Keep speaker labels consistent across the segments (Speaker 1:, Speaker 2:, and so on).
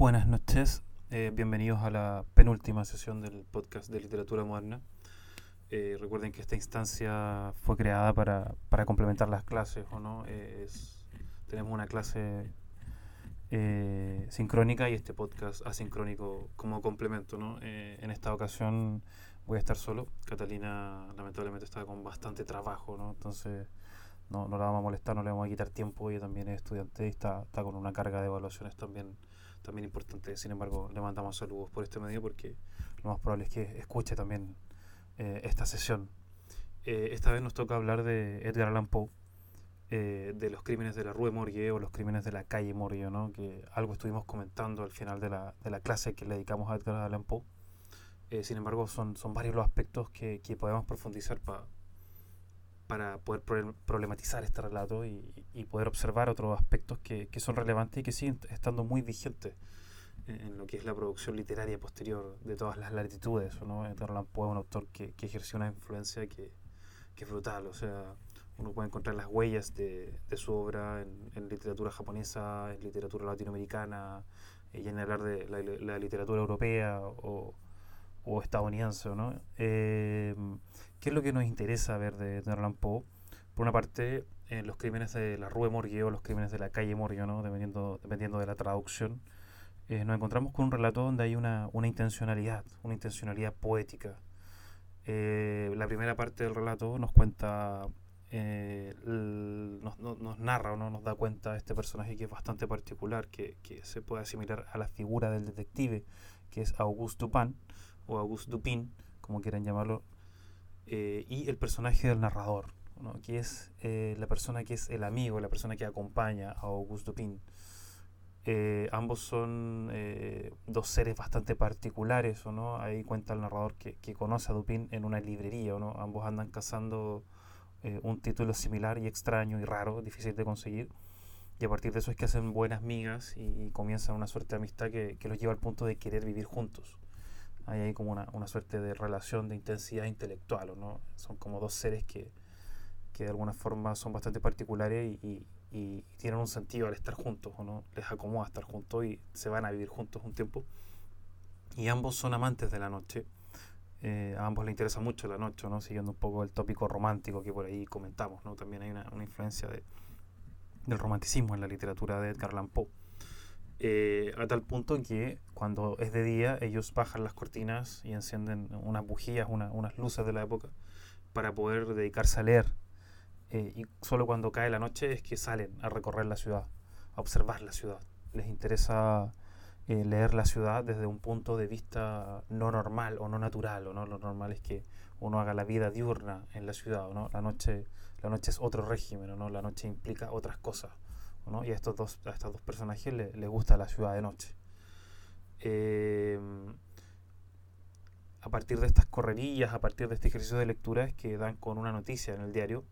Speaker 1: Buenas noches, eh, bienvenidos a la penúltima sesión del podcast de literatura moderna. Eh, recuerden que esta instancia fue creada para, para complementar las clases, ¿o no? Eh, es- tenemos una clase sincrónica y este podcast asincrónico como complemento, ¿no? En esta ocasión voy a estar solo. Catalina lamentablemente está con bastante trabajo, ¿no? Entonces no, no la vamos a molestar, no le vamos a quitar tiempo. Ella también es estudiante y está, está con una carga de evaluaciones también, también importante. Sin embargo, le mandamos saludos por este medio porque lo más probable es que escuche también eh, esta sesión. Eh, esta vez nos toca hablar de Edgar Allan Poe, eh, de los crímenes de la Rue Morgue o los crímenes de la calle Morgue, ¿no? que algo estuvimos comentando al final de la, de la clase que le dedicamos a Edgar Allan Poe. Eh, sin embargo, son, son varios los aspectos que, que podemos profundizar pa- para poder pro- problematizar este relato y, y poder observar otros aspectos que, que son relevantes y que siguen estando muy vigentes en, lo que es la producción literaria posterior de todas las latitudes. ¿no? Edgar Allan Poe es un autor que, que ejerció una influencia que, que es brutal. O sea, uno puede encontrar las huellas de, de su obra en, en literatura japonesa, en literatura latinoamericana, y en hablar de la, la literatura europea o, o estadounidense, ¿no? Eh, ¿Qué es lo que nos interesa ver de Allan Poe? Por una parte, en los crímenes de la Rue Morgue o los crímenes de la calle Morgue, ¿no? Dependiendo, dependiendo de la traducción, eh, nos encontramos con un relato donde hay una, una intencionalidad, una intencionalidad poética. Eh, la primera parte del relato nos cuenta, eh, el- nos, nos- nos narra o no nos da cuenta de este personaje que es bastante particular, que, que se puede asimilar a la figura del detective, que es Auguste Dupin, o Auguste Dupin, como quieran llamarlo, eh, y el personaje del narrador, ¿no? que es eh, la persona que es el amigo, la persona que acompaña a Auguste Dupin. Eh, ambos son dos seres bastante particulares, ¿o no? Ahí cuenta el narrador que, conoce a Dupin en una librería, ¿o no? Ambos andan cazando un título similar y extraño y raro, difícil de conseguir. Y a partir de eso es que hacen buenas migas y, y comienzan una suerte de amistad que los lleva al punto de querer vivir juntos. Hay como una, una suerte de relación de intensidad intelectual, ¿o ¿no? Son como dos seres que, que de alguna forma son bastante particulares y, tienen un sentido al estar juntos, ¿o no? Les acomoda estar juntos y se van a vivir juntos un tiempo. Y ambos son amantes de la noche. Eh, a ambos les interesa mucho la noche, ¿no? Siguiendo un poco el tópico romántico que por ahí comentamos, ¿no? También hay una, una influencia de, del romanticismo en la literatura de Edgar Allan. Eh, a tal punto que cuando es de día ellos bajan las cortinas y encienden unas bujías, una- unas luces de la época para poder dedicarse a leer. Eh, y solo cuando cae la noche es que salen a recorrer la ciudad, a observar la ciudad. Les interesa eh, leer la ciudad desde un punto de vista no normal o no natural. O no lo normal es que uno haga la vida diurna en la ciudad. ¿o ¿no? La, noche, la noche es otro régimen, ¿o ¿no? la noche implica otras cosas. ¿O ¿no? Y a estos dos, estos dos personajes le- les gusta la ciudad de noche. Eh, a partir de estas correrías, a partir de este ejercicio de lectura, es que dan con una noticia en el diario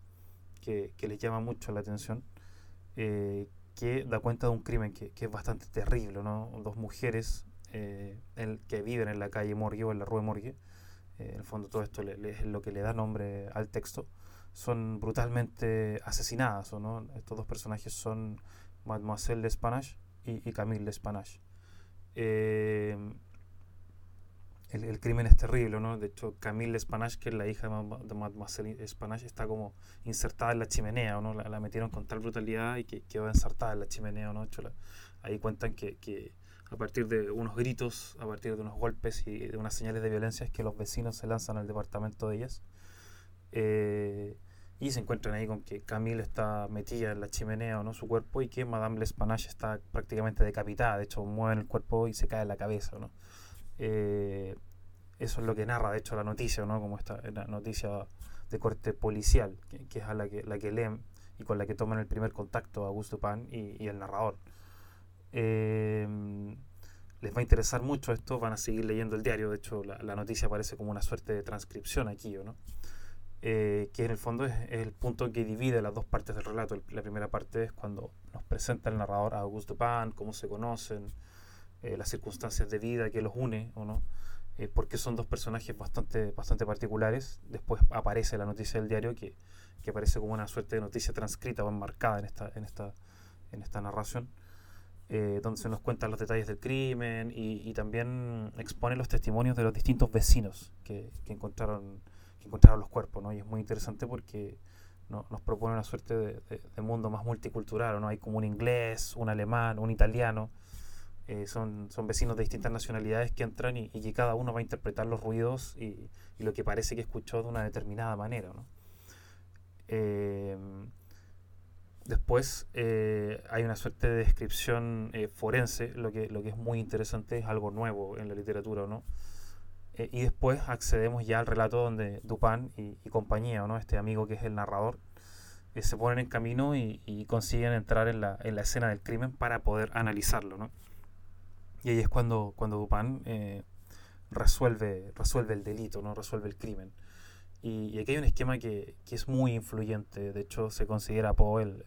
Speaker 1: que, que les llama mucho la atención, eh, que da cuenta de un crimen que, que es bastante terrible, ¿no? Dos mujeres eh, que viven en la calle Morgue o en la Rue Morgue, eh, en el fondo todo esto le- es lo que le da nombre al texto, son brutalmente asesinadas, ¿o ¿no? Estos dos personajes son Mademoiselle Despanache y, y Camille Despanache. Eh, el, el crimen es terrible, ¿no? De hecho, Camille Despanache, que es la hija de, Ma- de Mademoiselle Despanache, está como insertada en la chimenea, ¿no? La, la metieron con tal brutalidad y que quedó insertada en la chimenea, ¿no? Hecho, ahí cuentan que, que a partir de unos gritos, a partir de unos golpes y de unas señales de violencia es que los vecinos se lanzan al departamento de ellas. Eh, y se encuentran ahí con que Camille está metida en la chimenea o no su cuerpo y que Madame L'Espanache está prácticamente decapitada. De hecho, mueven el cuerpo y se cae la cabeza. ¿no? Eh, eso es lo que narra, de hecho, la noticia, ¿no? como esta la noticia de corte policial, que, que es a la que, la que leen y con la que toman el primer contacto Augusto Pan y, y el narrador. Eh, les va a interesar mucho esto, van a seguir leyendo el diario, de hecho la, la noticia aparece como una suerte de transcripción aquí, ¿o ¿no? Eh, que en el fondo es, el punto que divide las dos partes del relato. El- la primera parte es cuando nos presenta el narrador a Auguste Dupin, cómo se conocen, eh, las circunstancias de vida que los une, ¿o no? Eh, porque son dos personajes bastante, bastante particulares. Después aparece la noticia del diario que, que aparece como una suerte de noticia transcrita o enmarcada en esta, en esta, en esta narración. eh, donde se nos cuentan los detalles del crimen y, también expone los testimonios de los distintos vecinos que, encontraron, que encontraron los cuerpos, ¿no? Y es muy interesante porque nos propone una suerte de, mundo más multicultural, ¿no? Hay como un inglés, un alemán, un italiano, eh, son, son vecinos de distintas nacionalidades que entran y, que cada uno va a interpretar los ruidos y, lo que parece que escuchó de una determinada manera, ¿no? Eh, Después eh, hay una suerte de descripción eh, forense, lo que, lo que es muy interesante, es algo nuevo en la literatura, ¿no? Eh, y después accedemos ya al relato donde Dupin y, compañía, ¿no? Este amigo que es el narrador, se ponen en camino y, consiguen entrar en la, en la, escena del crimen para poder analizarlo, ¿no? Y ahí es cuando, cuando Dupin resuelve, resuelve el delito, ¿no? Resuelve el crimen. Y, aquí hay un esquema que, que, es muy influyente. De hecho, se considera Poe el,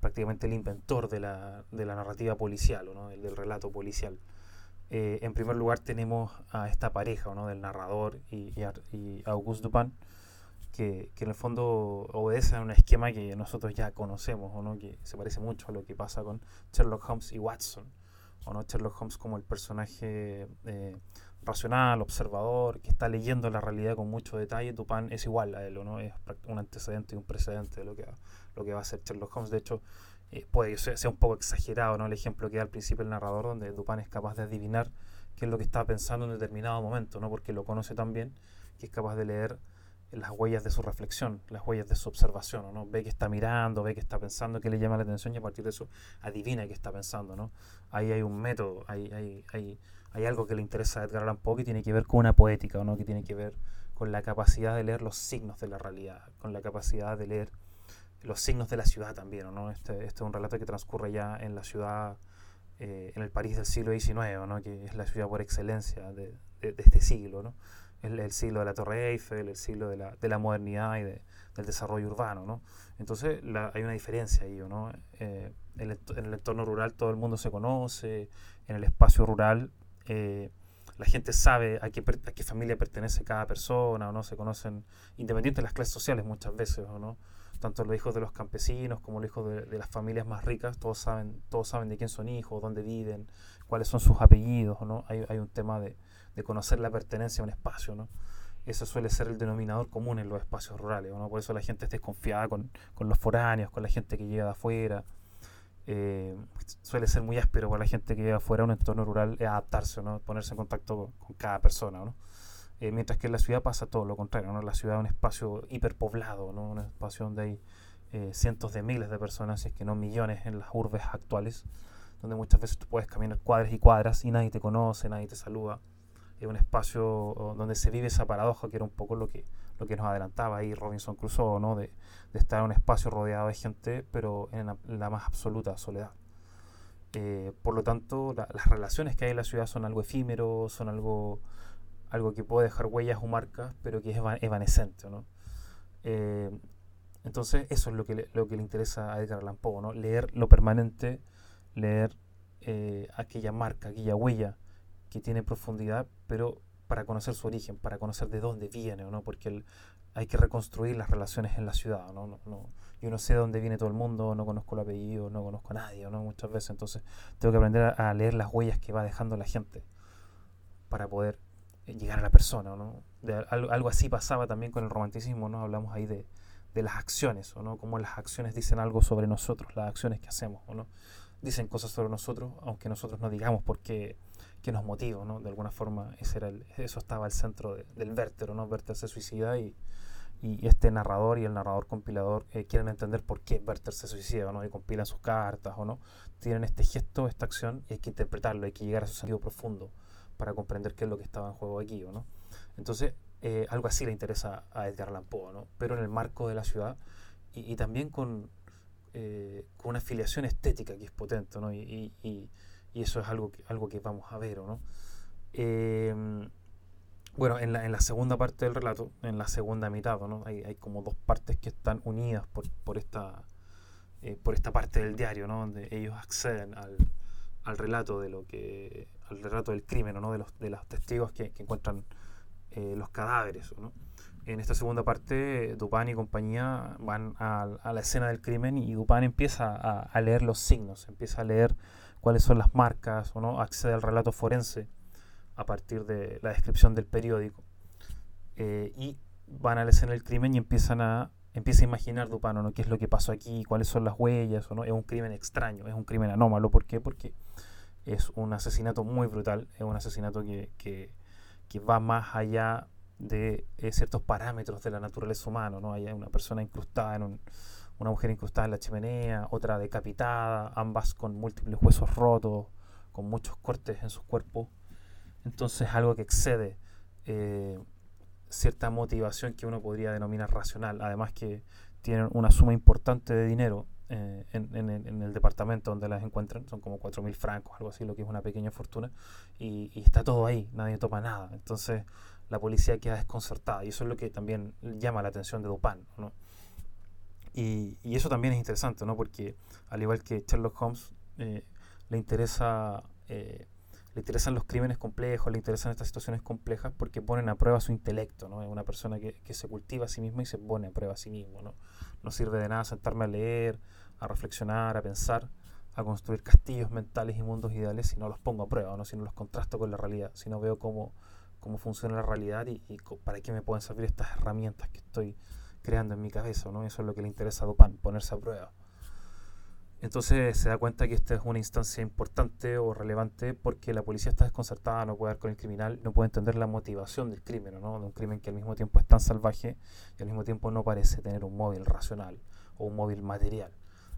Speaker 1: prácticamente el inventor de la, de la narrativa policial, ¿no? el del relato policial. Eh, en primer lugar tenemos a esta pareja ¿no? del narrador y, y, Auguste Dupin, que, que, en el fondo obedece a un esquema que nosotros ya conocemos, ¿no? que se parece mucho a lo que pasa con Sherlock Holmes y Watson. ¿o no? Sherlock Holmes como el personaje eh, racional, observador, que está leyendo la realidad con mucho detalle, Dupin es igual a él, ¿no? Es un antecedente y un precedente de lo que, lo que va a hacer Sherlock Holmes. De hecho, eh, puede ser sea un poco exagerado ¿no? el ejemplo que da al principio el narrador, donde Dupin es capaz de adivinar qué es lo que está pensando en determinado momento, ¿no? porque lo conoce tan bien que es capaz de leer las huellas de su reflexión, las huellas de su observación, ¿no? Ve que está mirando, ve que está pensando, que le llama la atención y a partir de eso adivina qué está pensando, ¿no? Ahí hay un método, hay, hay, hay, hay algo que le interesa a Edgar Allan Poe que tiene que ver con una poética, ¿no? Que tiene que ver con la capacidad de leer los signos de la realidad, con la capacidad de leer los signos de la ciudad también, ¿no? Este, este es un relato que transcurre ya en la ciudad, eh, en el París del siglo XIX, ¿no? Que es la ciudad por excelencia de, de este siglo, ¿no? el, el, siglo de la Torre Eiffel, el siglo de la, de la modernidad y de, del desarrollo urbano. ¿no? Entonces hay una diferencia ahí. ¿no? Eh, en, el, entorno rural todo el mundo se conoce, en el espacio rural eh, la gente sabe a qué, a qué familia pertenece cada persona, no se conocen, independientemente de las clases sociales muchas veces, ¿o no? Tanto los hijos de los campesinos como los hijos de, las familias más ricas, todos saben, todos saben de quién son hijos, dónde viven, cuáles son sus apellidos, ¿no? Hay, hay un tema de, de conocer la pertenencia a un espacio, ¿no? Eso suele ser el denominador común en los espacios rurales, ¿no? Por eso la gente está desconfiada con, con los foráneos, con la gente que llega de afuera. Eh, suele ser muy áspero para la gente que llega afuera a un entorno rural adaptarse, ¿no? Ponerse en contacto con, cada persona, ¿no? Eh, mientras que en la ciudad pasa todo lo contrario, ¿no? La ciudad es un espacio hiperpoblado, ¿no? Un espacio donde hay eh, cientos de miles de personas, si es que no millones en las urbes actuales, donde muchas veces tú puedes caminar cuadras y cuadras y nadie te conoce, nadie te saluda es un espacio donde se vive esa paradoja que era un poco lo que, lo que nos adelantaba ahí Robinson Crusoe, ¿no? de, de estar en un espacio rodeado de gente, pero en la, más absoluta soledad. Eh, por lo tanto, las relaciones que hay en la ciudad son algo efímero, son algo, algo que puede dejar huellas o marcas, pero que es evanescente. ¿no? Eh, entonces, eso es lo que, le, lo que le interesa a Edgar Allan Poe, ¿no? leer lo permanente, leer eh, aquella marca, aquella huella que tiene profundidad, pero para conocer su origen, para conocer de dónde viene, ¿no? porque hay que reconstruir las relaciones en la ciudad. ¿no? No, no, yo no sé de dónde viene todo el mundo, no conozco el apellido, no conozco a nadie, ¿no? muchas veces. Entonces tengo que aprender a, leer las huellas que va dejando la gente para poder llegar a la persona. ¿no? Algo, así pasaba también con el romanticismo, ¿no? hablamos ahí de, de las acciones, ¿o no? Cómo las acciones dicen algo sobre nosotros, las acciones que hacemos, ¿o no? Dicen cosas sobre nosotros, aunque nosotros no digamos por qué que nos motiva, ¿no? De alguna forma ese era el, eso estaba al centro del Vértero, ¿no? Werther se suicida y, y este narrador y el narrador compilador eh, quieren entender por qué Werther se suicida, ¿no? Y compilan sus cartas, ¿o no? Tienen este gesto, esta acción y hay que interpretarlo, hay que llegar a su sentido profundo para comprender qué es lo que estaba en juego aquí, ¿no? Entonces, eh, algo así le interesa a Edgar Allan Poe, ¿no? Pero en el marco de la ciudad y, y también con, eh, con una afiliación estética que es potente, ¿no? y, y y eso es algo que, algo que vamos a ver, ¿no? Em, bueno, en la, en la, segunda parte del relato, en la segunda mitad, ¿no? Hay, hay como dos partes que están unidas por, por, esta, eh, por esta parte del diario, ¿no? Donde ellos acceden al, al relato de lo que, al relato del crimen, ¿no? De los, de los testigos que, que encuentran eh, los cadáveres, ¿no? En esta segunda parte, Dupin y compañía van a, a, la escena del crimen y Dupin empieza a, a leer los signos, empieza a leer cuáles son las marcas, o no accede al relato forense a partir de la descripción del periódico. Eh, y van a la escena del crimen y empiezan a empieza a imaginar Dupano, ¿no? ¿Qué es lo que pasó aquí? ¿Cuáles son las huellas? ¿o no? Es un crimen extraño, es un crimen anómalo. ¿Por qué? Porque es un asesinato muy brutal, es un asesinato que, que, va más allá de eh, ciertos parámetros de la naturaleza humana, ¿no? Hay una persona incrustada en un, una mujer incrustada en la chimenea, otra decapitada, ambas con múltiples huesos rotos, con muchos cortes en sus cuerpos. Entonces algo que excede eh, cierta motivación que uno podría denominar racional, además que tienen una suma importante de dinero eh, en, el departamento donde las encuentran, son como 4.000 francos, algo así, lo que es una pequeña fortuna, y, está todo ahí, nadie toma nada. Entonces la policía queda desconcertada, y eso es lo que también llama la atención de Dupin. ¿no? Y, eso también es interesante, ¿no? porque al igual que Sherlock Holmes, eh, le interesa eh, le interesan los crímenes complejos, le interesan estas situaciones complejas porque ponen a prueba su intelecto, ¿no? Es una persona que, se cultiva a sí misma y se pone a prueba a sí mismo, ¿no? No sirve de nada sentarme a leer, a reflexionar, a pensar, a construir castillos mentales y mundos ideales si no los pongo a prueba, ¿no? Si no los contrasto con la realidad, si no veo cómo, cómo funciona la realidad y, para qué me pueden servir estas herramientas que estoy creando en mi cabeza, ¿no? Eso es lo que le interesa a Dupin, ponerse a prueba. Entonces se da cuenta que esta es una instancia importante o relevante porque la policía está desconcertada, no puede dar con el criminal, no puede entender la motivación del crimen, ¿no? de un crimen que al mismo tiempo es tan salvaje y al mismo tiempo no parece tener un móvil racional o un móvil material.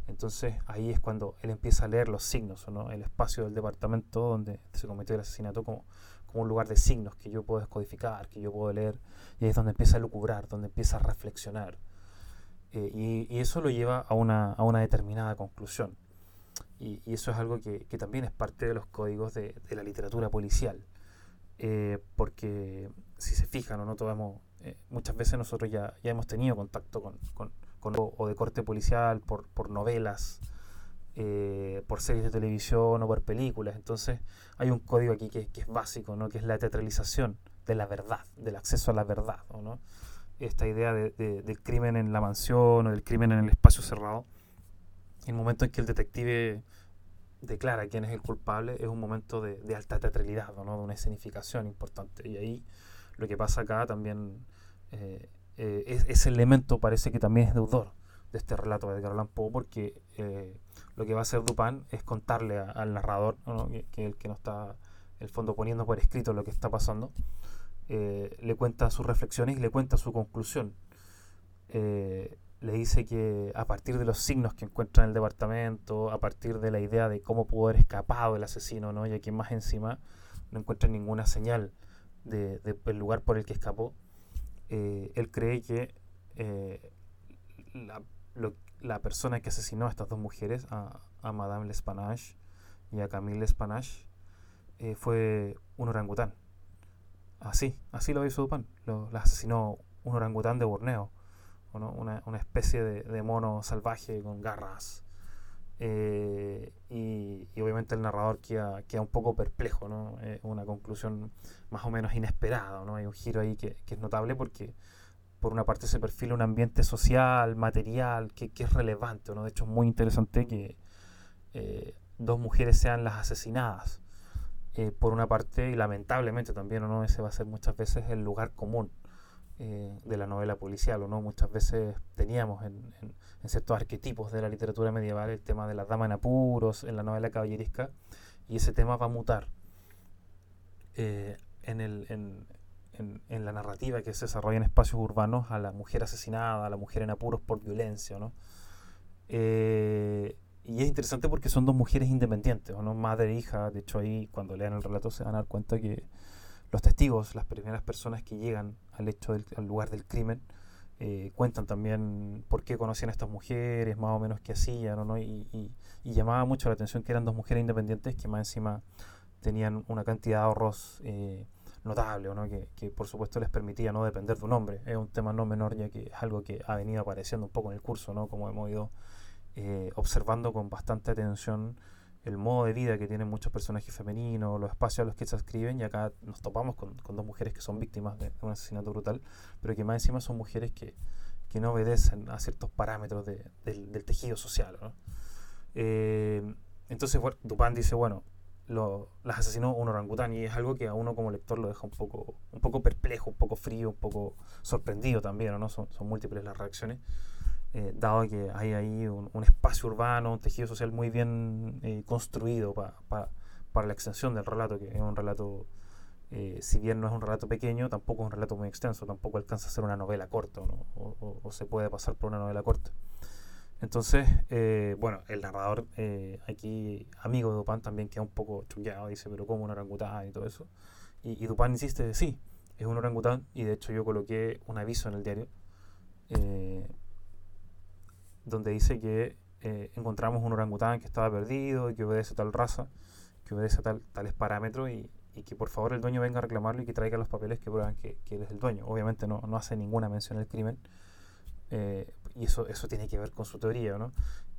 Speaker 1: Entonces ahí es cuando él empieza a leer los signos, ¿no? el espacio del departamento donde se cometió el asesinato como, como un lugar de signos que yo puedo descodificar, que yo puedo leer, y ahí es donde empieza a lucubrar, donde empieza a reflexionar. Eh, y, eso lo lleva a una, a una determinada conclusión. Y, eso es algo que, que, también es parte de los códigos de, de la literatura policial. Eh, porque si se fijan o no, tomamos, eh, muchas veces nosotros ya, ya hemos tenido contacto con, con, con o de corte policial por, por novelas, por series de televisión o por películas. Entonces hay un código aquí que, que, es básico, ¿no? que es la teatralización de la verdad, del acceso a la verdad. ¿no? Esta idea de, del crimen en la mansión o del crimen en el espacio cerrado. El momento en que el detective declara quién es el culpable es un momento de, alta teatralidad, ¿no? de una escenificación importante. Y ahí lo que pasa acá también, eh, eh, ese elemento parece que también es deudor de este relato de Edgar Allan Poe, porque eh, lo que va a hacer Dupin es contarle al narrador, que, que, el que no está, el fondo, poniendo por escrito lo que está pasando, eh, le cuenta sus reflexiones y le cuenta su conclusión. Eh, le dice que a partir de los signos que encuentra en el departamento, a partir de la idea de cómo pudo haber escapado el asesino, ¿no? y aquí más encima no encuentra ninguna señal del de, lugar por el que escapó, eh, él cree que la, la, persona que asesinó a estas dos mujeres, a, a Madame L'Espanache y a Camille L'Espanache, fue un orangután así, así lo hizo Dupin. Lo, asesinó un orangután de Borneo, una, una, especie de, mono salvaje con garras. Eh, y, obviamente el narrador queda, queda un poco perplejo, ¿no? una conclusión más o menos inesperada, ¿no? Hay un giro ahí que, que, es notable porque por una parte se perfila un ambiente social, material, que, que es relevante, ¿no? De hecho es muy interesante que eh, dos mujeres sean las asesinadas. Eh, por una parte, y lamentablemente también, ¿o no? Ese va a ser muchas veces el lugar común eh, de la novela policial, ¿o no? Muchas veces teníamos en, en, ciertos arquetipos de la literatura medieval el tema de la dama en apuros, en la novela caballerisca, y ese tema va a mutar eh, en, el, en, en, la narrativa que se desarrolla en espacios urbanos a la mujer asesinada, a la mujer en apuros por violencia, ¿no? Y es interesante porque son dos mujeres independientes, ¿no? madre e hija. De hecho, ahí cuando lean el relato se van a dar cuenta que los testigos, las primeras personas que llegan al hecho del lugar del crimen, eh, cuentan también por qué conocían a estas mujeres, más o menos qué hacían, ¿no? Y, y, llamaba mucho la atención que eran dos mujeres independientes que más encima tenían una cantidad de ahorros eh, notable, ¿no? que, que, por supuesto les permitía no depender de un hombre. Es un tema no menor ya que es algo que ha venido apareciendo un poco en el curso, ¿no? como hemos ido eh, observando con bastante atención el modo de vida que tienen muchos personajes femeninos, los espacios a los que se escriben, y acá nos topamos con, dos mujeres que son víctimas de, un asesinato brutal, pero que más encima son mujeres que, que no obedecen a ciertos parámetros del, tejido social. Eh, entonces Dupin dice, bueno, lo, las asesinó un orangután y es algo que a uno como lector lo deja un poco, un poco perplejo, un poco frío, un poco sorprendido también, ¿no? Son, son múltiples las reacciones, eh, dado que hay ahí un, espacio urbano, un tejido social muy bien eh, construido para la extensión del relato, que es un relato, eh, si bien no es un relato pequeño, tampoco es un relato muy extenso, tampoco alcanza a ser una novela corta, o se puede pasar por una novela corta. Entonces, eh, bueno, el narrador eh, aquí, amigo de Dupin, también queda un poco chullado, dice, pero ¿cómo un orangután y todo eso? Y, y Dupin insiste, sí, es un orangután, y de hecho yo coloqué un aviso en el diario eh, donde dice que encontramos un orangután que estaba perdido y que obedece tal raza, que obedece tal, tales parámetros y, que por favor el dueño venga a reclamarlo y que traiga los papeles que prueban que, él es el dueño. Obviamente no, no hace ninguna mención al crimen. Eh, y eso, eso tiene que ver con su teoría, ¿no?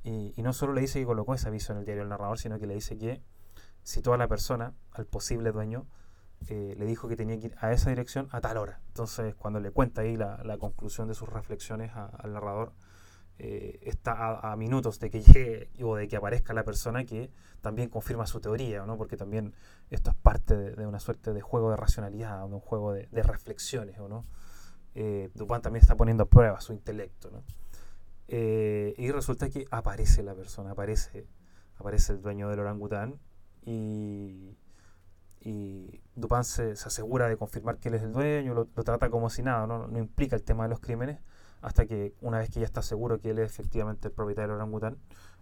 Speaker 1: Y, no solo le dice que colocó ese aviso en el diario del narrador, sino que le dice que citó a la persona, al posible dueño, eh, le dijo que tenía que ir a esa dirección a tal hora. Entonces, cuando le cuenta ahí la, la conclusión de sus reflexiones al narrador, eh, está a, minutos de que llegue o de que aparezca la persona que también confirma su teoría, ¿no? porque también esto es parte de, una suerte de juego de racionalidad, de un juego de, reflexiones. ¿no? Eh, Dupin también está poniendo a prueba su intelecto. ¿no? Eh, y resulta que aparece la persona, aparece, aparece el dueño del orangután y, y Dupin se, asegura de confirmar que él es el dueño, lo, trata como si nada, ¿no? ¿no? implica el tema de los crímenes, hasta que una vez que ya está seguro que él es efectivamente el propietario del orangután,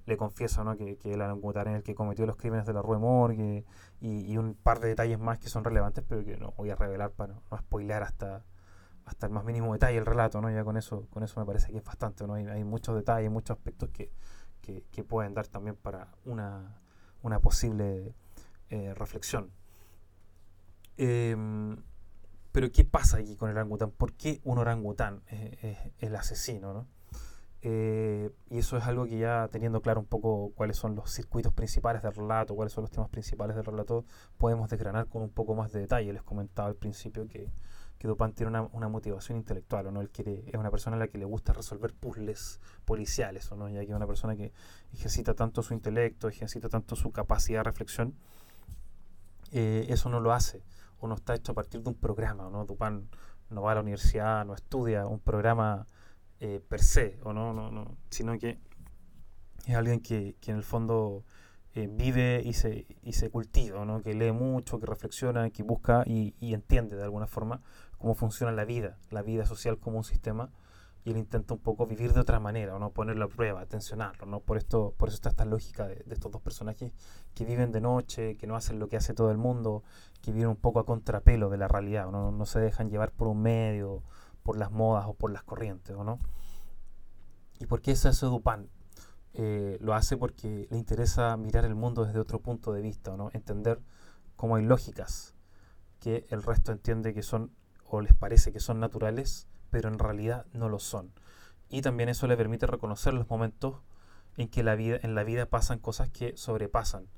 Speaker 1: le confiesa ¿no? que, que, el orangután es el que cometió los crímenes de la Rue Morgue y, y, un par de detalles más que son relevantes, pero que no voy a revelar para no, no hasta, hasta el más mínimo detalle el relato, ¿no? Ya con eso, con eso me parece que es bastante, ¿no? Hay, hay muchos detalles, muchos aspectos que, que, pueden dar también para una, una posible eh, reflexión. Em, pero ¿qué pasa aquí con el orangután? ¿Por qué un orangután es, el asesino? ¿no? Eh, y eso es algo que ya teniendo claro un poco cuáles son los circuitos principales del relato, cuáles son los temas principales del relato, podemos desgranar con un poco más de detalle. Les comentaba al principio que que Dupin tiene una, una, motivación intelectual, ¿o no? Él quiere, es una persona a la que le gusta resolver puzzles policiales, ¿o no? Ya que es una persona que ejercita tanto su intelecto, ejercita tanto su capacidad de reflexión, eh, eso no lo hace, o no está hecho a partir de un programa, ¿no? No va a la universidad, no estudia un programa eh, per se, ¿o no? No, no? Sino que es alguien que, que en el fondo eh, vive y se, y se cultiva, ¿no? que lee mucho, que reflexiona, que busca y, entiende de alguna forma cómo funciona la vida, la vida social como un sistema, y él intenta un poco vivir de otra manera, no ponerlo a prueba, tensionarlo, ¿no? Por esto, por eso está esta lógica de, estos dos personajes que viven de noche, que no hacen lo que hace todo el mundo, que viven un poco a contrapelo de la realidad, ¿no? no se dejan llevar por un medio, por las modas o por las corrientes, ¿no? ¿Y por qué es eso Dupin? Eh, lo hace porque le interesa mirar el mundo desde otro punto de vista, ¿no? entender cómo hay lógicas que el resto entiende que son o les parece que son naturales, pero en realidad no lo son. Y también eso le permite reconocer los momentos en que la vida, en la vida pasan cosas que sobrepasan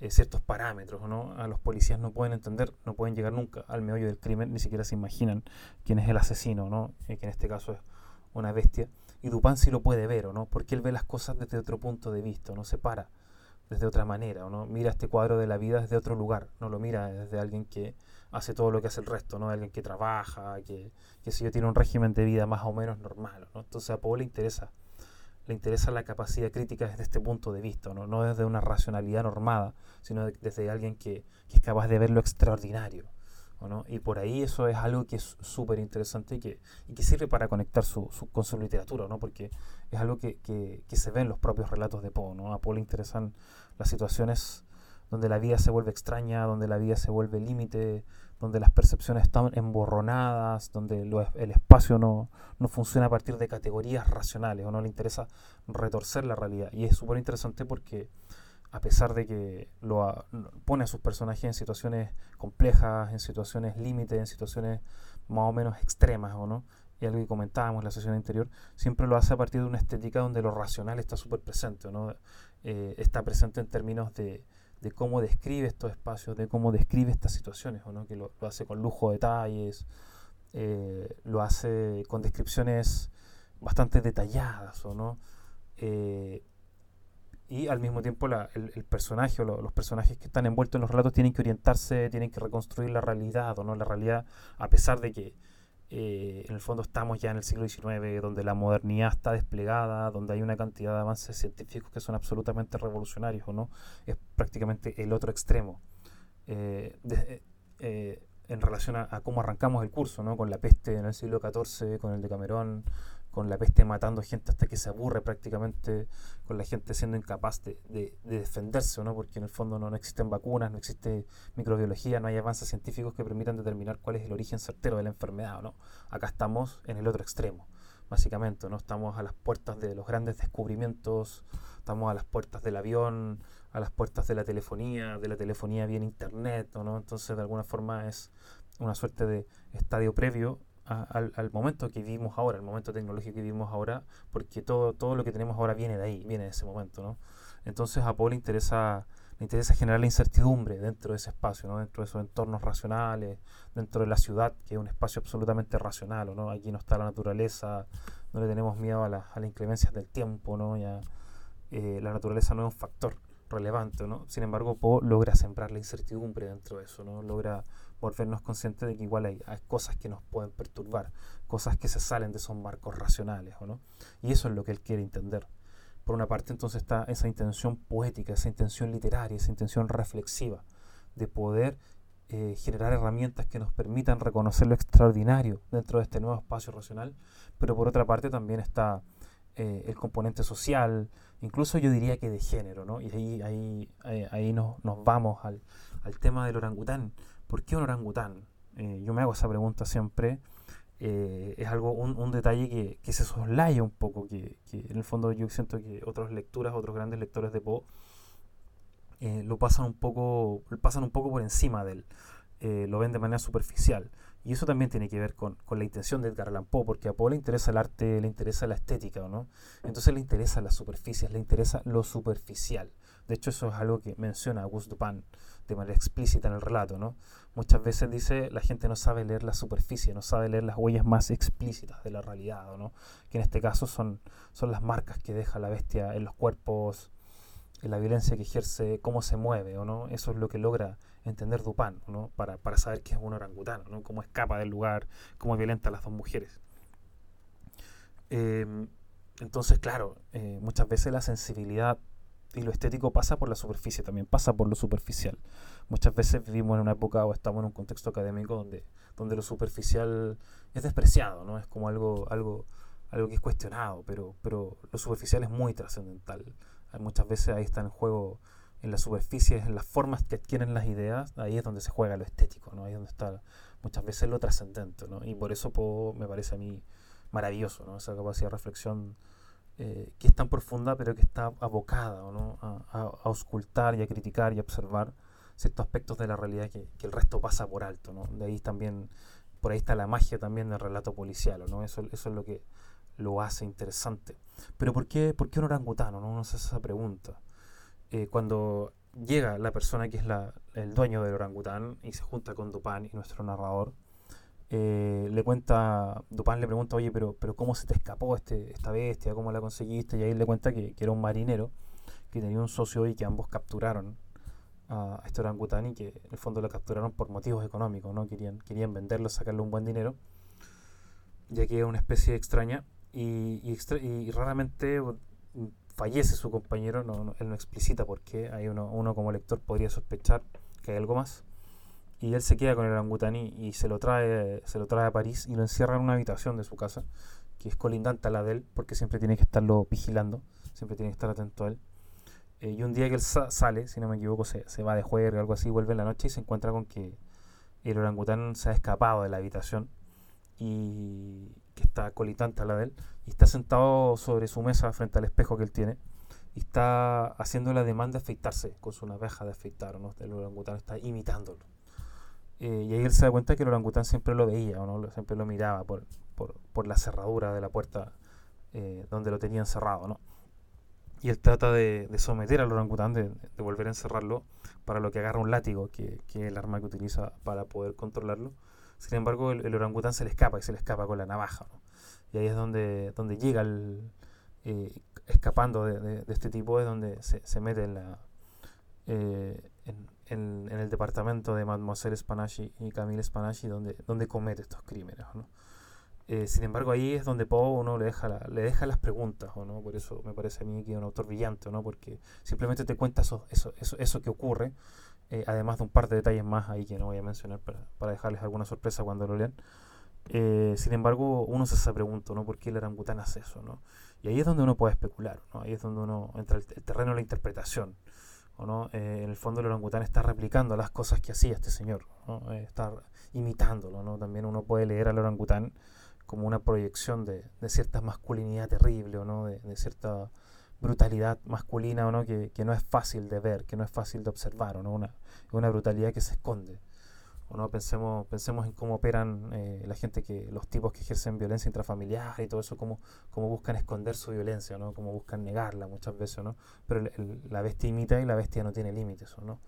Speaker 1: eh, ciertos parámetros. ¿no? A los policías no pueden entender, no pueden llegar nunca al meollo del crimen, ni siquiera se imaginan quién es el asesino, ¿no? Eh, que en este caso es una bestia. Y Dupin sí lo puede ver, ¿o no? Porque él ve las cosas desde otro punto de vista, no se para desde otra manera, ¿o no? Mira este cuadro de la vida desde otro lugar, no lo mira desde alguien que hace todo lo que hace el resto, ¿no? Alguien que trabaja, que, que si yo tiene un régimen de vida más o menos normal, ¿no? Entonces a Paul le interesa, le interesa la capacidad crítica desde este punto de vista, ¿no? No desde una racionalidad normada, sino desde alguien que, que es capaz de ver lo extraordinario, y por ahí eso es algo que es súper interesante y que, y que sirve para conectar su, con su literatura, ¿no? Porque es algo que, que, se ve en los propios relatos de Poe, ¿no? A Poe le interesan las situaciones donde la vida se vuelve extraña, donde la vida se vuelve límite, donde las percepciones están emborronadas, donde el espacio no, no, funciona a partir de categorías racionales, o no le interesa retorcer la realidad. Y es súper interesante porque a pesar de que lo, pone a sus personajes en situaciones complejas, en situaciones límites, en situaciones más o menos extremas, ¿o no? Y algo que comentábamos en la sesión anterior, siempre lo hace a partir de una estética donde lo racional está súper presente, ¿no? Eh, está presente en términos de, cómo describe estos espacios, de cómo describe estas situaciones, ¿o no? Que lo, hace con lujo de detalles, eh, lo hace con descripciones bastante detalladas, ¿o no? Eh, y al mismo tiempo el, personaje o los personajes que están envueltos en los relatos tienen que orientarse, tienen que reconstruir la realidad o no la realidad, a pesar de que eh, en el fondo estamos ya en el siglo XIX, donde la modernidad está desplegada, donde hay una cantidad de avances científicos que son absolutamente revolucionarios, ¿o no? Es prácticamente el otro extremo. Eh, eh, en relación a, cómo arrancamos el curso, ¿no? Con la peste en el siglo XIV, con el de Camerón, con la peste matando gente hasta que se aburre prácticamente, con la gente siendo incapaz de, defenderse, ¿no? porque en el fondo no, existen vacunas, no existe microbiología, no hay avances científicos que permitan determinar cuál es el origen certero de la enfermedad. ¿no? Acá estamos en el otro extremo, básicamente, ¿no? estamos a las puertas de los grandes descubrimientos, estamos a las puertas del avión, a las puertas de la telefonía, de la telefonía vía internet, ¿no? entonces de alguna forma es una suerte de estadio previo al, momento que vivimos ahora, el momento tecnológico que vivimos ahora, porque todo, todo lo que tenemos ahora viene de ahí, viene de ese momento, ¿no? Entonces a Paul le interesa, le interesa generar la incertidumbre dentro de ese espacio, ¿no? Dentro de esos entornos racionales, dentro de la ciudad, que es un espacio absolutamente racional, ¿no? Aquí no está la naturaleza, no le tenemos miedo a, las inclemencias del tiempo, ¿no? Ya, eh, la naturaleza no es un factor relevante, ¿no? Sin embargo, Poe logra sembrar la incertidumbre dentro de eso, ¿no? Logra volvernos conscientes de que igual hay, cosas que nos pueden perturbar, cosas que se salen de esos marcos racionales, ¿o no? Y eso es lo que él quiere entender. Por una parte, entonces está esa intención poética, esa intención literaria, esa intención reflexiva, de poder eh, generar herramientas que nos permitan reconocer lo extraordinario dentro de este nuevo espacio racional, pero por otra parte también está eh, el componente social, incluso yo diría que de género, ¿no? Y ahí, ahí, ahí, ahí nos, nos, vamos al, al tema del orangután. ¿Por qué un orangután? Eh, yo me hago esa pregunta siempre. Eh, es algo, un, detalle que, que, se soslaya un poco, que, en el fondo yo siento que otras lecturas, otros grandes lectores de Poe, eh, lo pasan un poco, pasan un poco por encima de él, lo ven de manera superficial. Y eso también tiene que ver con, la intención de Edgar Allan Poe, porque a Poe le interesa el arte, le interesa la estética, ¿no? Entonces le interesa las superficies, le interesa lo superficial. De hecho, eso es algo que menciona Auguste Dupin de manera explícita en el relato, ¿no? Muchas veces dice la gente no sabe leer la superficie, no sabe leer las huellas más explícitas de la realidad, ¿no? Que en este caso son, son las marcas que deja la bestia en los cuerpos, en la violencia que ejerce, cómo se mueve, ¿o no? Eso es lo que logra entender Dupin, ¿no? Para, para saber que es un orangutano, ¿no? Cómo escapa del lugar, cómo violenta a las dos mujeres. Em, entonces, claro, eh, muchas veces la sensibilidad y lo estético pasa por la superficie también, pasa por lo superficial. Muchas veces vivimos en una época o estamos en un contexto académico donde, donde lo superficial es despreciado, ¿no? Es como algo, algo, algo que es cuestionado, pero, pero lo superficial es muy trascendental. Muchas veces ahí está en juego en la superficie, en las formas que adquieren las ideas, ahí es donde se juega lo estético, ¿no? Ahí es donde está muchas veces lo trascendente, ¿no? Y por eso me parece a mí maravilloso, ¿no? Esa capacidad de reflexión eh, que es tan profunda, pero que está abocada ¿no? a, a, auscultar y a criticar y a observar ciertos aspectos de la realidad que, el resto pasa por alto. ¿no? De ahí también, por ahí está la magia también del relato policial, ¿no? eso, eso es lo que lo hace interesante. Pero ¿por qué, por qué un orangutano? ¿no? Uno hace esa pregunta. Eh, cuando llega la persona que es la, el dueño del orangután y se junta con Dupin y nuestro narrador, eh, le cuenta, Dupin le pregunta, oye, pero, pero ¿cómo se te escapó este, esta bestia? ¿Cómo la conseguiste? Y ahí le cuenta que, era un marinero, que tenía un socio y que ambos capturaron a, este orangután y que en el fondo lo capturaron por motivos económicos, ¿no? Querían, querían venderlo, sacarle un buen dinero, ya que es una especie extraña y, y, raramente fallece su compañero, no, él no explicita por qué, hay uno, uno como lector podría sospechar que hay algo más y él se queda con el orangutaní y se lo trae se lo trae a París y lo encierra en una habitación de su casa que es colindante a la de él porque siempre tiene que estarlo vigilando siempre tiene que estar atento a él eh, y un día que él sale si no me equivoco se, se va de juego o algo así vuelve en la noche y se encuentra con que el orangután se ha escapado de la habitación y que está colindante a la de él y está sentado sobre su mesa frente al espejo que él tiene y está haciendo la demanda de afeitarse con su navaja de afeitar ¿no? el orangután está imitándolo eh, y ahí él se da cuenta que el orangután siempre lo veía, ¿no? siempre lo miraba por, por, por la cerradura de la puerta eh, donde lo tenían cerrado. ¿no? Y él trata de, de someter al orangután, de, de, volver a encerrarlo, para lo que agarra un látigo, que, que, es el arma que utiliza para poder controlarlo. Sin embargo, el, orangután se le escapa y se le escapa con la navaja. ¿no? Y ahí es donde, donde llega el, eh, escapando de, este tipo es donde se, mete en, la, eh, en, el departamento de Mademoiselle Spanachi y Camille Spanachi donde, donde comete estos crímenes. Eh, sin embargo, ahí es donde Poe uno le deja, le deja las preguntas, ¿no? por eso me parece a mí que es un autor brillante, ¿no? porque simplemente te cuenta eso, eso, eso, eso que ocurre, eh, además de un par de detalles más ahí que no voy a mencionar para, para dejarles alguna sorpresa cuando lo lean. Eh, sin embargo, uno se hace pregunta, ¿no? ¿Por qué el orangután hace eso, ¿no? Y ahí es donde uno puede especular, ¿no? Ahí es donde uno entra el, terreno de la interpretación, no? Eh, en el fondo el orangután está replicando las cosas que hacía este señor, ¿no? Eh, está imitándolo, ¿no? También uno puede leer al orangután como una proyección de, de cierta masculinidad terrible, ¿o no? De, cierta brutalidad masculina, ¿o no? Que, que, no es fácil de ver, que no es fácil de observar, ¿o no? Una, una brutalidad que se esconde no pensemos pensemos en cómo operan eh, la gente que los tipos que ejercen violencia intrafamiliar y todo eso cómo, cómo buscan esconder su violencia no cómo buscan negarla muchas veces no pero la bestia imita y la bestia no tiene límites no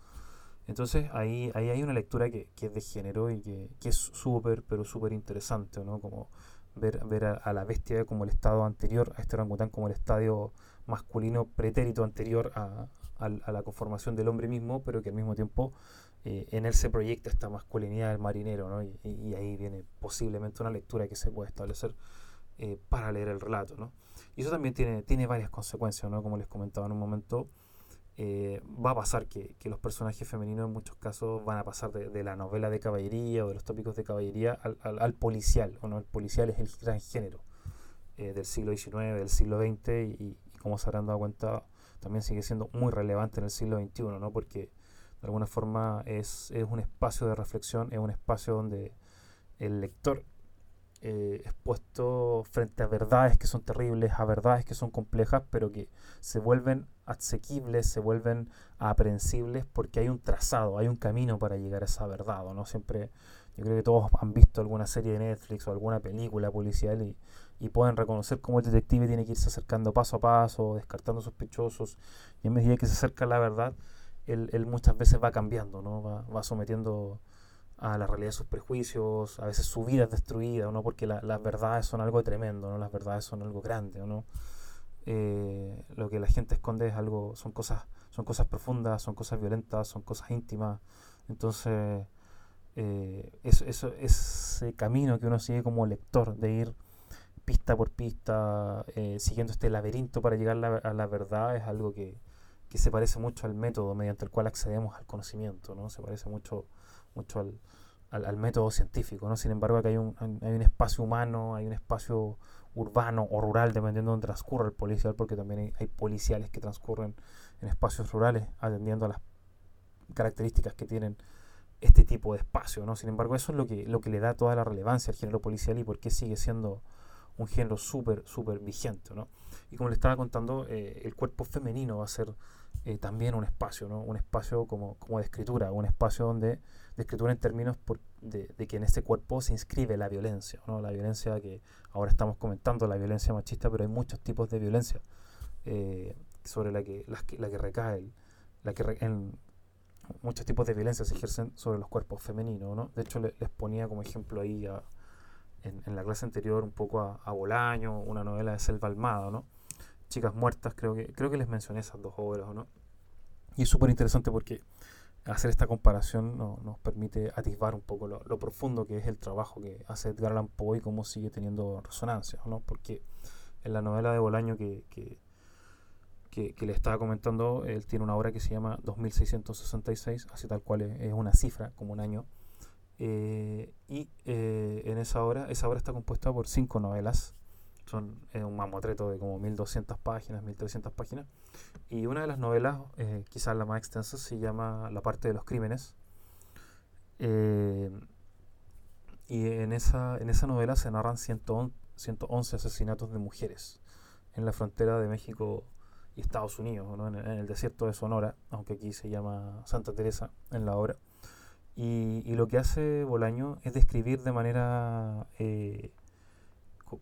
Speaker 1: entonces ahí ahí hay una lectura que, que es de género y que, que es súper pero súper interesante no como ver ver a, la bestia como el estado anterior a este orangután como el estadio masculino pretérito anterior a, a la conformación del hombre mismo pero que al mismo tiempo eh, en él se proyecta esta masculinidad del marinero, ¿no? y, ahí viene posiblemente una lectura que se puede establecer eh, para leer el relato. ¿no? Y eso también tiene, tiene varias consecuencias, ¿no? como les comentaba en un momento. Eh, va a pasar que, que, los personajes femeninos en muchos casos van a pasar de, de, la novela de caballería o de los tópicos de caballería al, al, policial. ¿o no? El policial es el gran género del siglo XIX, del siglo XX y, y, como se habrán dado cuenta también sigue siendo muy relevante en el siglo XXI, ¿no? porque de alguna forma es, es, un espacio de reflexión, es un espacio donde el lector eh, es puesto frente a verdades que son terribles, a verdades que son complejas, pero que se vuelven asequibles, se vuelven aprehensibles porque hay un trazado, hay un camino para llegar a esa verdad, ¿no? Siempre, yo creo que todos han visto alguna serie de Netflix o alguna película policial y, y pueden reconocer cómo el detective tiene que irse acercando paso a paso, descartando sospechosos, y en medida que se acerca a la verdad, él, muchas veces va cambiando, ¿no? Va, sometiendo a la realidad sus prejuicios, a veces su vida es destruida, ¿no? Porque las verdades son algo tremendo, ¿no? Las verdades son algo grande, ¿no? Eh, lo que la gente esconde es algo, son cosas, son cosas profundas, son cosas violentas, son cosas íntimas. Entonces, eh, eso, ese camino que uno sigue como lector, de ir pista por pista, eh, siguiendo este laberinto para llegar a la verdad, es algo que, que se parece mucho al método mediante el cual accedemos al conocimiento, ¿no? Se parece mucho, mucho al, al, método científico, ¿no? Sin embargo, acá hay un, hay un espacio humano, hay un espacio urbano o rural, dependiendo de donde transcurra el policial, porque también hay, policiales que transcurren en espacios rurales, atendiendo a las características que tienen este tipo de espacio, ¿no? Sin embargo, eso es lo que, lo que le da toda la relevancia al género policial y por qué sigue siendo un género súper, súper vigente, ¿no? Y como le estaba contando, eh, el cuerpo femenino va a ser eh, también un espacio, ¿no? Un espacio como, como de escritura, un espacio donde, de escritura en términos de, que en este cuerpo se inscribe la violencia, ¿no? La violencia que ahora estamos comentando, la violencia machista, pero hay muchos tipos de violencia eh, sobre la que, la la que recae, la que en, muchos tipos de violencia se ejercen sobre los cuerpos femeninos, ¿no? De hecho, les ponía como ejemplo ahí en, en, la clase anterior un poco a, a Bolaño, una novela de Selva Almada, ¿no? Chicas Muertas, creo que, creo que les mencioné esas dos obras, ¿no? Y es súper interesante porque hacer esta comparación nos permite atisbar un poco lo, profundo que es el trabajo que hace Edgar Allan Poe y cómo sigue teniendo resonancia, ¿no? Porque en la novela de Bolaño que, que, que, le estaba comentando, él tiene una obra que se llama 2666, así tal cual es, una cifra, como un año. Eh, y eh, en esa obra, esa obra está compuesta por cinco novelas son un mamotreto de como 1200 páginas, 1300 páginas. Y una de las novelas, eh, quizás la más extensa, se llama La parte de los crímenes. Eh, y en esa, en esa novela se narran 111 asesinatos de mujeres en la frontera de México y Estados Unidos, en, el desierto de Sonora, aunque aquí se llama Santa Teresa en la obra. Y, y lo que hace Bolaño es describir de manera eh,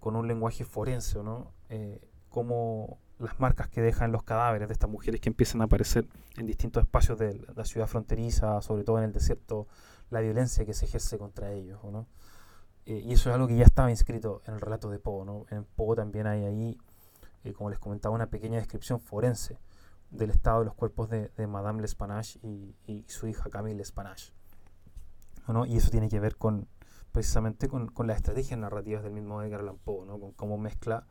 Speaker 1: con un lenguaje forense, ¿no? Eh, como las marcas que dejan los cadáveres de estas mujeres que empiezan a aparecer en distintos espacios de la ciudad fronteriza, sobre todo en el desierto, la violencia que se ejerce contra ellos, ¿no? Eh, y eso es algo que ya estaba inscrito en el relato de Poe, ¿no? En Poe también hay ahí como les comentaba, una pequeña descripción forense del estado de los cuerpos de, Madame L'Espanache y, y, su hija Camille L'Espanache. ¿No? Y eso tiene que ver con precisamente con, con las estrategias narrativas del mismo Edgar Allan Poe, ¿no? con cómo mezcla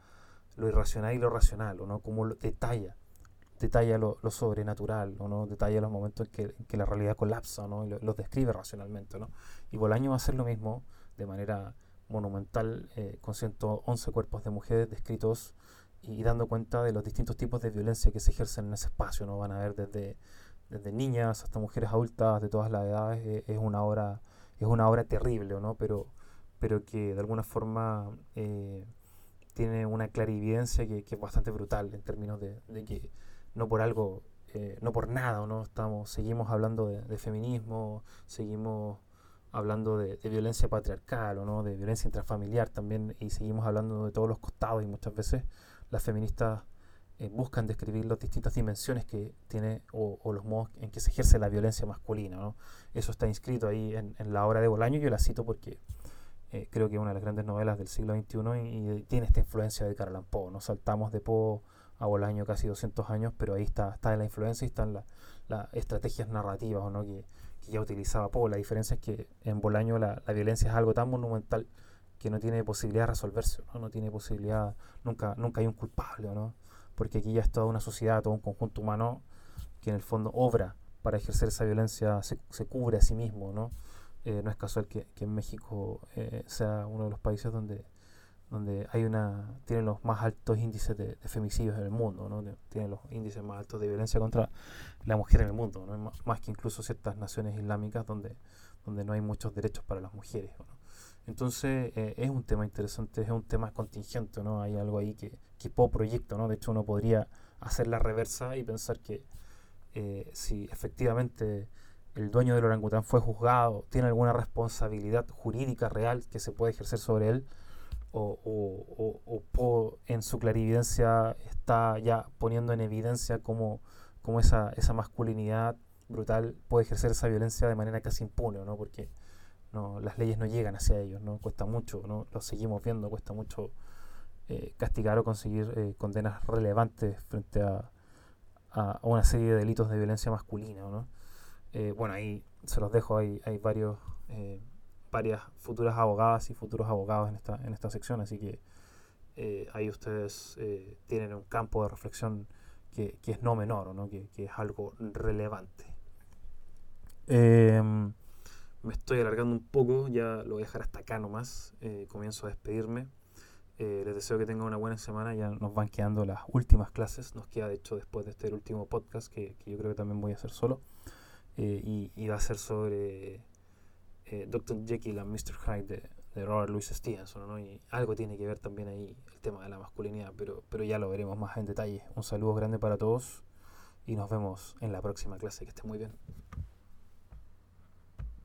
Speaker 1: lo irracional y lo racional, ¿no? cómo lo detalla, detalla lo, lo, sobrenatural, ¿no? detalla los momentos en que, que la realidad colapsa ¿no? y los describe racionalmente. ¿no? Y Bolaño va a hacer lo mismo de manera monumental eh, con 111 cuerpos de mujeres descritos y dando cuenta de los distintos tipos de violencia que se ejercen en ese espacio. ¿no? Van a ver desde, desde niñas hasta mujeres adultas de todas las edades. Eh, es una obra es una obra terrible, ¿no? Pero, pero que de alguna forma eh, tiene una clarividencia que, es bastante brutal en términos de, de que no por algo, eh, no por nada, ¿no? Estamos, seguimos hablando de, feminismo, seguimos hablando de, violencia patriarcal o no, de violencia intrafamiliar también, y seguimos hablando de todos los costados y muchas veces las feministas eh, buscan describir las distintas dimensiones que tiene o, los modos en que se ejerce la violencia masculina. ¿no? Eso está inscrito ahí en, la obra de Bolaño. Yo la cito porque eh, creo que es una de las grandes novelas del siglo XXI y, tiene esta influencia de Carlan Poe. ¿no? Saltamos de Poe a Bolaño casi 200 años, pero ahí está, está la influencia y están las estrategias narrativas ¿no? que, ya utilizaba Poe. La diferencia es que en Bolaño la, la violencia es algo tan monumental que no tiene posibilidad de resolverse, ¿no? no tiene posibilidad, nunca, nunca hay un culpable, ¿no? Porque aquí ya es toda una sociedad, todo un conjunto humano que en el fondo obra para ejercer esa violencia, se, cubre a sí mismo, ¿no? Eh, no es casual que, en México eh, sea uno de los países donde, donde hay una, tiene los más altos índices de, femicidios en el mundo, ¿no? tiene los índices más altos de violencia contra la mujer en el mundo, ¿no? más, que incluso ciertas naciones islámicas donde, donde no hay muchos derechos para las mujeres. Entonces eh, es un tema interesante, es un tema contingente, ¿no? Hay algo ahí que, que proyecto, ¿no? De hecho uno podría hacer la reversa y pensar que eh, si efectivamente el dueño del orangután fue juzgado, tiene alguna responsabilidad jurídica real que se puede ejercer sobre él, o, o, en su clarividencia está ya poniendo en evidencia cómo, cómo esa, esa masculinidad brutal puede ejercer esa violencia de manera casi impune, ¿no? Porque no, las leyes no llegan hacia ellos, ¿no? Cuesta mucho, ¿no? Lo seguimos viendo, cuesta mucho eh, castigar o conseguir eh, condenas relevantes frente a, a, una serie de delitos de violencia masculina, ¿no? Eh, bueno, ahí se los dejo, hay, hay varios, varias futuras abogadas y futuros abogados en esta, en esta sección, así que ahí ustedes tienen un campo de reflexión que, que es no menor, ¿no? Que, que es algo relevante. Em, me estoy alargando un poco, ya lo voy a dejar hasta acá nomás. Eh, comienzo a despedirme. Eh, les deseo que tengan una buena semana. Ya nos van quedando las últimas clases. Nos queda, de hecho, después de este último podcast que, yo creo que también voy a hacer solo. Eh, y, va a ser sobre Dr. Jekyll and Mr. Hyde de, Robert Louis Stevenson. ¿no? Y algo tiene que ver también ahí el tema de la masculinidad, pero, pero ya lo veremos más en detalle. Un saludo grande para todos y nos vemos en la próxima clase. Que estén muy bien.